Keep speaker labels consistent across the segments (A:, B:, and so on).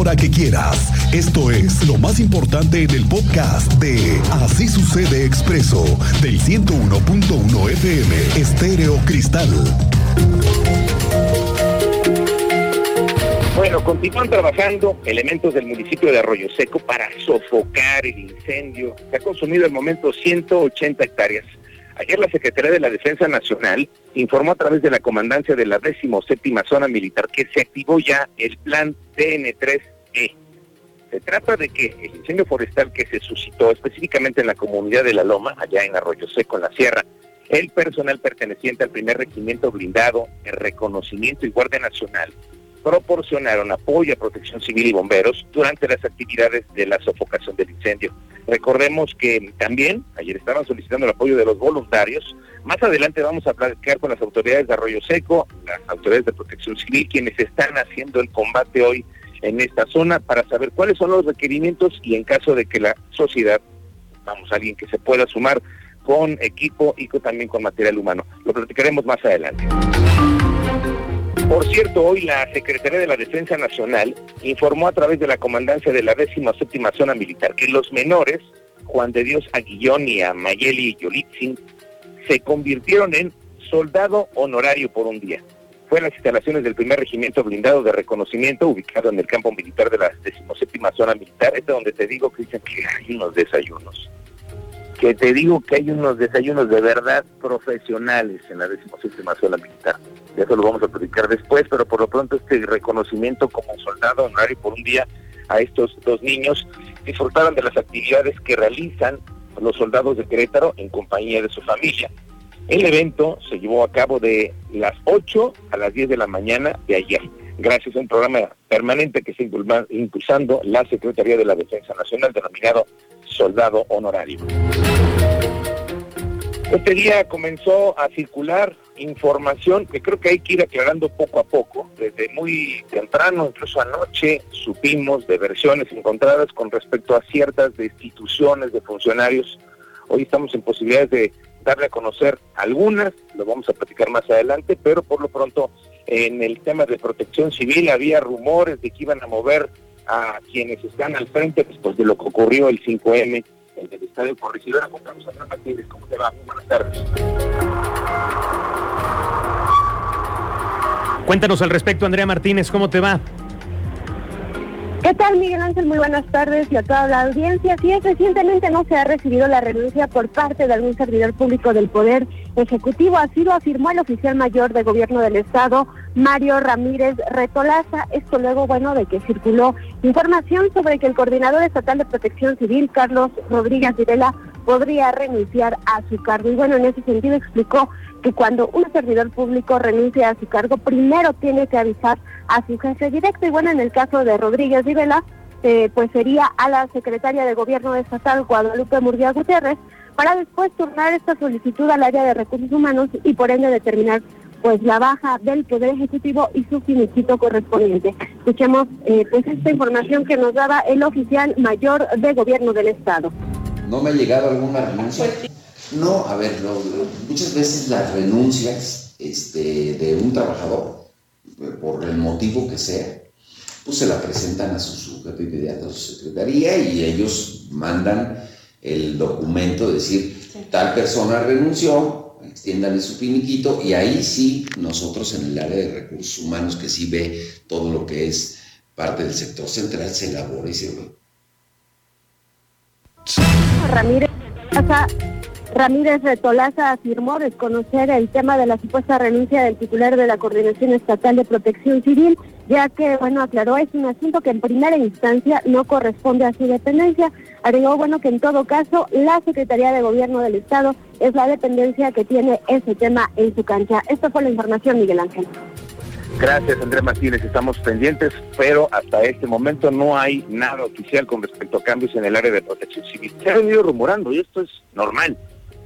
A: hora que quieras. Esto es lo más importante en el podcast de Así sucede expreso del 101.1 FM Estéreo Cristal.
B: Bueno, continúan trabajando elementos del municipio de Arroyo Seco para sofocar el incendio. Se ha consumido el momento 180 hectáreas. Ayer la Secretaría de la Defensa Nacional informó a través de la comandancia de la 17 Zona Militar que se activó ya el plan TN3E. Se trata de que el incendio forestal que se suscitó específicamente en la comunidad de La Loma, allá en Arroyo Seco, en la Sierra, el personal perteneciente al primer regimiento blindado, el reconocimiento y Guardia Nacional proporcionaron apoyo a protección civil y bomberos durante las actividades de la sofocación del incendio. Recordemos que también ayer estaban solicitando el apoyo de los voluntarios. Más adelante vamos a platicar con las autoridades de Arroyo Seco, las autoridades de protección civil, quienes están haciendo el combate hoy en esta zona para saber cuáles son los requerimientos y en caso de que la sociedad, vamos, alguien que se pueda sumar con equipo y también con material humano. Lo platicaremos más adelante. Por cierto, hoy la Secretaría de la Defensa Nacional informó a través de la comandancia de la 17 Zona Militar que los menores, Juan de Dios Aguillón y Mayeli Yolitzin, se convirtieron en soldado honorario por un día. Fue en las instalaciones del primer regimiento blindado de reconocimiento ubicado en el campo militar de la 17 Zona Militar. Es donde te digo, Cristian, que hay unos desayunos que te digo que hay unos desayunos de verdad profesionales en la decimoséptima zona militar. Eso lo vamos a platicar después, pero por lo pronto este reconocimiento como soldado honorario por un día a estos dos niños disfrutaron de las actividades que realizan los soldados de Querétaro en compañía de su familia. El evento se llevó a cabo de las 8 a las 10 de la mañana de ayer, gracias a un programa permanente que está impulsando la Secretaría de la Defensa Nacional denominado Soldado Honorario. Este día comenzó a circular información que creo que hay que ir aclarando poco a poco. Desde muy temprano, incluso anoche, supimos de versiones encontradas con respecto a ciertas destituciones de funcionarios. Hoy estamos en posibilidades de darle a conocer algunas, lo vamos a platicar más adelante, pero por lo pronto en el tema de protección civil había rumores de que iban a mover a quienes están al frente después de lo que ocurrió el 5M en el estadio Corregidora. Contamos a Martínez, ¿cómo te va? Buenas tardes.
C: Cuéntanos al respecto, Andrea Martínez, ¿cómo te va?
D: ¿Qué tal, Miguel Ángel? Muy buenas tardes y a toda la audiencia. Si es, recientemente no se ha recibido la renuncia por parte de algún servidor público del Poder Ejecutivo. Así lo afirmó el oficial mayor de Gobierno del Estado, Mario Ramírez Retolaza. Esto luego, bueno, de que circuló información sobre que el coordinador estatal de protección civil, Carlos Rodríguez Virela, podría renunciar a su cargo. Y bueno, en ese sentido explicó que cuando un servidor público renuncia a su cargo, primero tiene que avisar a su jefe directo. Y bueno, en el caso de Rodríguez Rivela, eh, pues sería a la secretaria de Gobierno Estatal, Guadalupe Murguía Gutiérrez, para después turnar esta solicitud al área de recursos humanos y por ende determinar pues la baja del Poder Ejecutivo y su finiquito correspondiente. Escuchemos eh, pues esta información que nos daba el oficial mayor de Gobierno del Estado.
E: ¿No me ha llegado alguna renuncia? No, a ver, muchas veces las renuncias este, de un trabajador, por el motivo que sea, pues se la presentan a su, jefe inmediato, a su secretaría, y ellos mandan el documento de decir, tal persona renunció, extiéndale su finiquito, y ahí sí, nosotros en el área de recursos humanos, que sí ve todo lo que es parte del sector central, se elabora y se
D: Ramírez Ramírez Retolaza afirmó desconocer el tema de la supuesta renuncia del titular de la Coordinación Estatal de Protección Civil, ya que, bueno, aclaró, es un asunto que en primera instancia no corresponde a su dependencia. Agregó, bueno, que en todo caso la Secretaría de Gobierno del Estado es la dependencia que tiene ese tema en su cancha. Esta fue la información, Miguel Ángel.
B: Gracias, Andrés Martínez. Estamos pendientes, pero hasta este momento no hay nada oficial con respecto a cambios en el área de protección civil. Se ha venido rumorando y esto es normal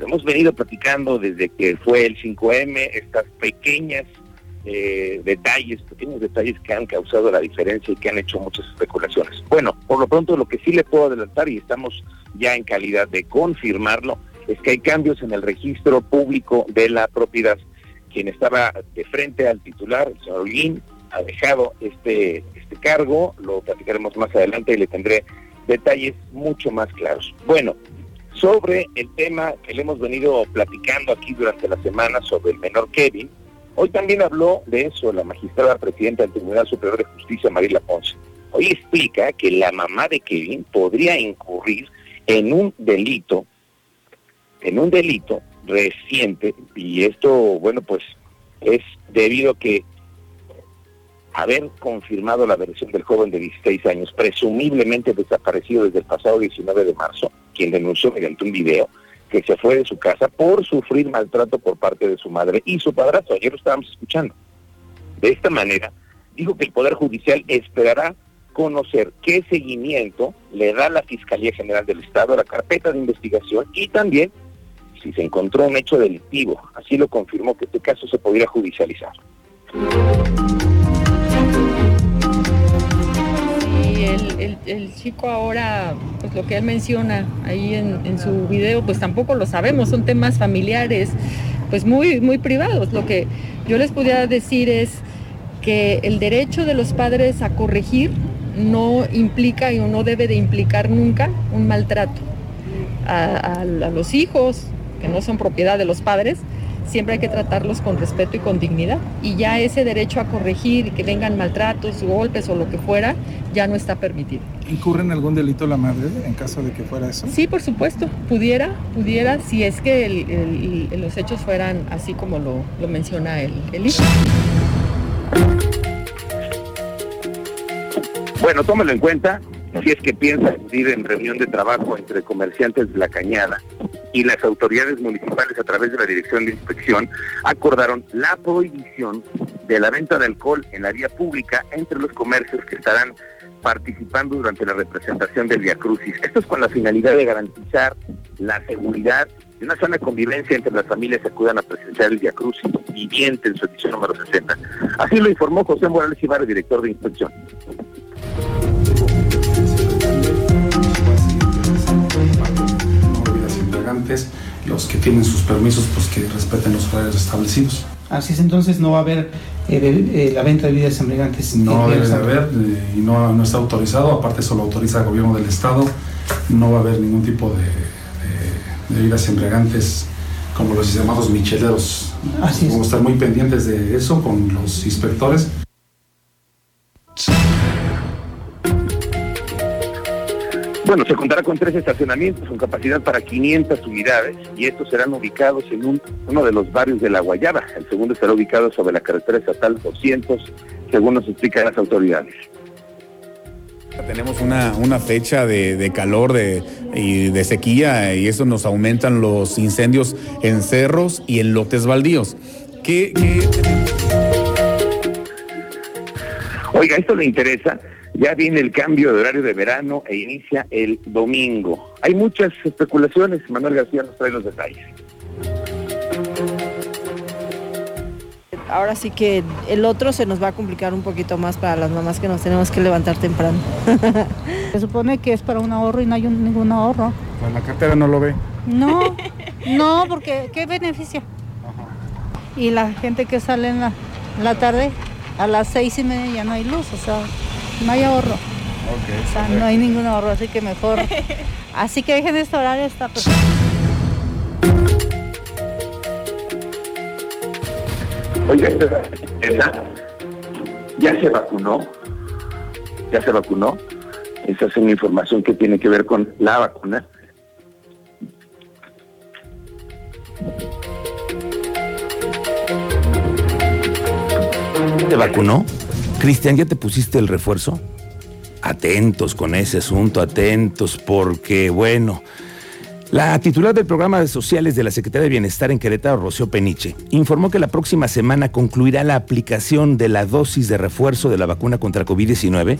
B: hemos venido platicando desde que fue el 5M, estas pequeñas eh, detalles, pequeños detalles que han causado la diferencia y que han hecho muchas especulaciones. Bueno, por lo pronto lo que sí le puedo adelantar y estamos ya en calidad de confirmarlo es que hay cambios en el registro público de la propiedad. Quien estaba de frente al titular, el señor Lin, ha dejado este, este cargo, lo platicaremos más adelante y le tendré detalles mucho más claros. Bueno, sobre el tema que le hemos venido platicando aquí durante la semana sobre el menor Kevin, hoy también habló de eso la magistrada presidenta del Tribunal Superior de Justicia, Marila Ponce. Hoy explica que la mamá de Kevin podría incurrir en un delito, en un delito reciente, y esto, bueno, pues es debido a que haber confirmado la versión del joven de 16 años, presumiblemente desaparecido desde el pasado 19 de marzo, quien denunció mediante un video que se fue de su casa por sufrir maltrato por parte de su madre y su padrastro. Ayer lo estábamos escuchando. De esta manera, dijo que el Poder Judicial esperará conocer qué seguimiento le da la Fiscalía General del Estado a la carpeta de investigación y también si se encontró un hecho delictivo. Así lo confirmó que este caso se podría judicializar.
F: el, chico ahora, pues lo que él menciona ahí en, su video, pues tampoco lo sabemos, son temas familiares, pues muy, muy privados. Lo que yo les podría decir es que el derecho de los padres a corregir no implica y no debe de implicar nunca un maltrato a los hijos, que no son propiedad de los padres, siempre hay que tratarlos con respeto y con dignidad. Y ya ese derecho a corregir y que vengan maltratos, golpes o lo que fuera, ya no está permitido.
G: ¿Incurre en algún delito la madre en caso de que fuera eso?
F: Sí, por supuesto, pudiera, pudiera, si es que los hechos fueran así como lo, menciona el, el hijo.
B: Bueno, tómelo en cuenta si es que piensa ir en reunión de trabajo entre comerciantes de la cañada y las autoridades municipales a través de la Dirección de Inspección acordaron la prohibición de la venta de alcohol en la vía pública entre los comercios que estarán participando durante la representación del Via Crucis. Esto es con la finalidad de garantizar la seguridad y una sana convivencia entre las familias que acudan a presenciar el Via Crucis viviente en su edición número 60. Así lo informó José Morales Ibarra, director de inspección.
G: Los que tienen sus permisos, pues que respeten los horarios establecidos.
H: Así es, entonces no va a haber eh, eh, la venta de bebidas embriagantes.
G: No debe de haber eh, y no, no, está autorizado, aparte solo autoriza el gobierno del estado, no va a haber ningún tipo de, de bebidas embriagantes como los llamados micheleros. Así es. Vamos a estar muy pendientes de eso con los inspectores.
B: Bueno, se contará con tres estacionamientos con capacidad para 500 unidades y estos serán ubicados en un, uno de los barrios de La Guayaba. El segundo estará ubicado sobre la carretera estatal 200, según nos explican las autoridades.
I: Tenemos una, fecha de, calor de, y de sequía y eso nos aumentan los incendios en cerros y en lotes baldíos. ¿Qué, qué...
B: Oiga, esto le interesa ya viene el cambio de horario de verano e inicia el domingo. Hay muchas especulaciones, Manuel García nos trae los detalles.
J: Ahora sí que el otro se nos va a complicar un poquito más para las mamás que nos tenemos que levantar temprano.
K: se supone que es para un ahorro y no hay ningún ahorro.
G: Pues la cartera no lo ve.
K: No, no, porque ¿qué beneficio? Y la gente que sale en la, en la tarde a las seis y media ya no hay luz, o sea no hay ahorro. o sea, no hay ningún ahorro, así que mejor. así que dejen este horario, está perfecto.
B: Oiga, esa ya se vacunó, ya se vacunó. Esa es una información que tiene que ver con la vacuna.
L: ¿Se vacunó? Cristian, ¿ya te pusiste el refuerzo? Atentos con ese asunto, atentos, porque bueno, la titular del programa de sociales de la Secretaría de Bienestar en Querétaro, Rocío Peniche, informó que la próxima semana concluirá la aplicación de la dosis de refuerzo de la vacuna contra COVID-19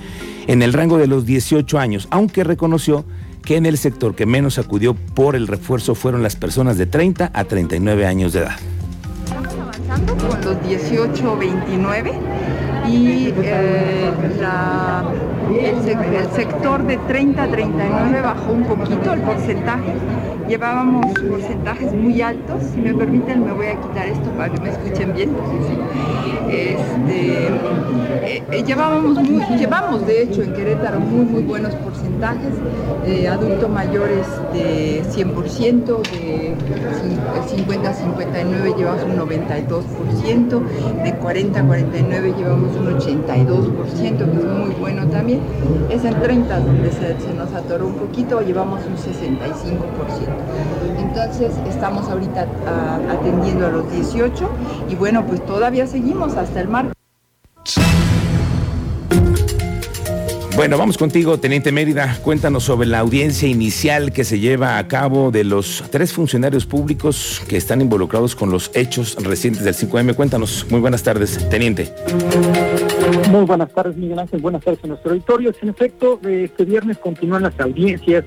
L: en el rango de los 18 años, aunque reconoció que en el sector que menos acudió por el refuerzo fueron las personas de 30 a 39 años de edad.
M: Con los 18-29 y eh, el, sector de 30 a 39 bajó un poquito el porcentaje llevábamos porcentajes muy altos. Si me permiten, me voy a quitar esto para que me escuchen bien. Este, eh, eh, llevábamos llevamos de hecho en Querétaro muy muy buenos porcentajes. De adulto mayores de 100%, de 50 a 59 llevamos un 92%, de 40 a 49 llevamos un 82%, que es muy bueno también. Es en 30 donde se, nos atoró un poquito, llevamos un 65%. Entonces estamos ahorita ah, atendiendo a los 18 y bueno, pues todavía seguimos hasta el marco.
L: Bueno, vamos contigo, Teniente Mérida. Cuéntanos sobre la audiencia inicial que se lleva a cabo de los tres funcionarios públicos que están involucrados con los hechos recientes del 5M. Cuéntanos. Muy buenas tardes, Teniente.
N: Muy buenas tardes, Miguel Ángel. Buenas tardes a nuestro auditorio. En efecto, este viernes continúan las audiencias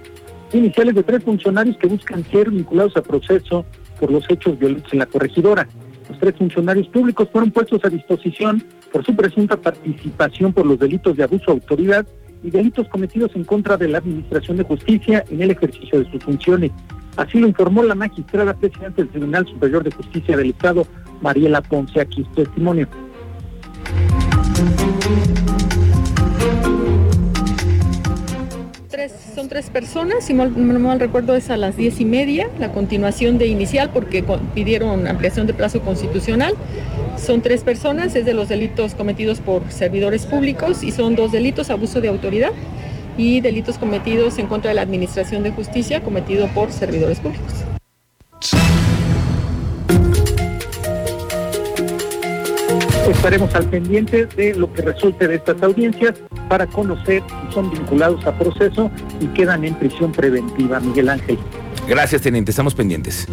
N: iniciales de tres funcionarios que buscan ser vinculados a proceso por los hechos violentos en la corregidora. Los tres funcionarios públicos fueron puestos a disposición por su presunta participación por los delitos de abuso de autoridad y delitos cometidos en contra de la Administración de Justicia en el ejercicio de sus funciones. Así lo informó la magistrada presidenta del Tribunal Superior de Justicia del Estado, Mariela Ponce, aquí su testimonio
F: son tres personas, si no mal recuerdo es a las diez y media, la continuación de inicial porque pidieron ampliación de plazo constitucional. Son tres personas, es de los delitos cometidos por servidores públicos y son dos delitos, abuso de autoridad y delitos cometidos en contra de la Administración de Justicia cometido por servidores públicos.
N: Estaremos al pendiente de lo que resulte de estas audiencias para conocer si son vinculados a proceso y quedan en prisión preventiva, Miguel Ángel.
L: Gracias, teniente. Estamos pendientes.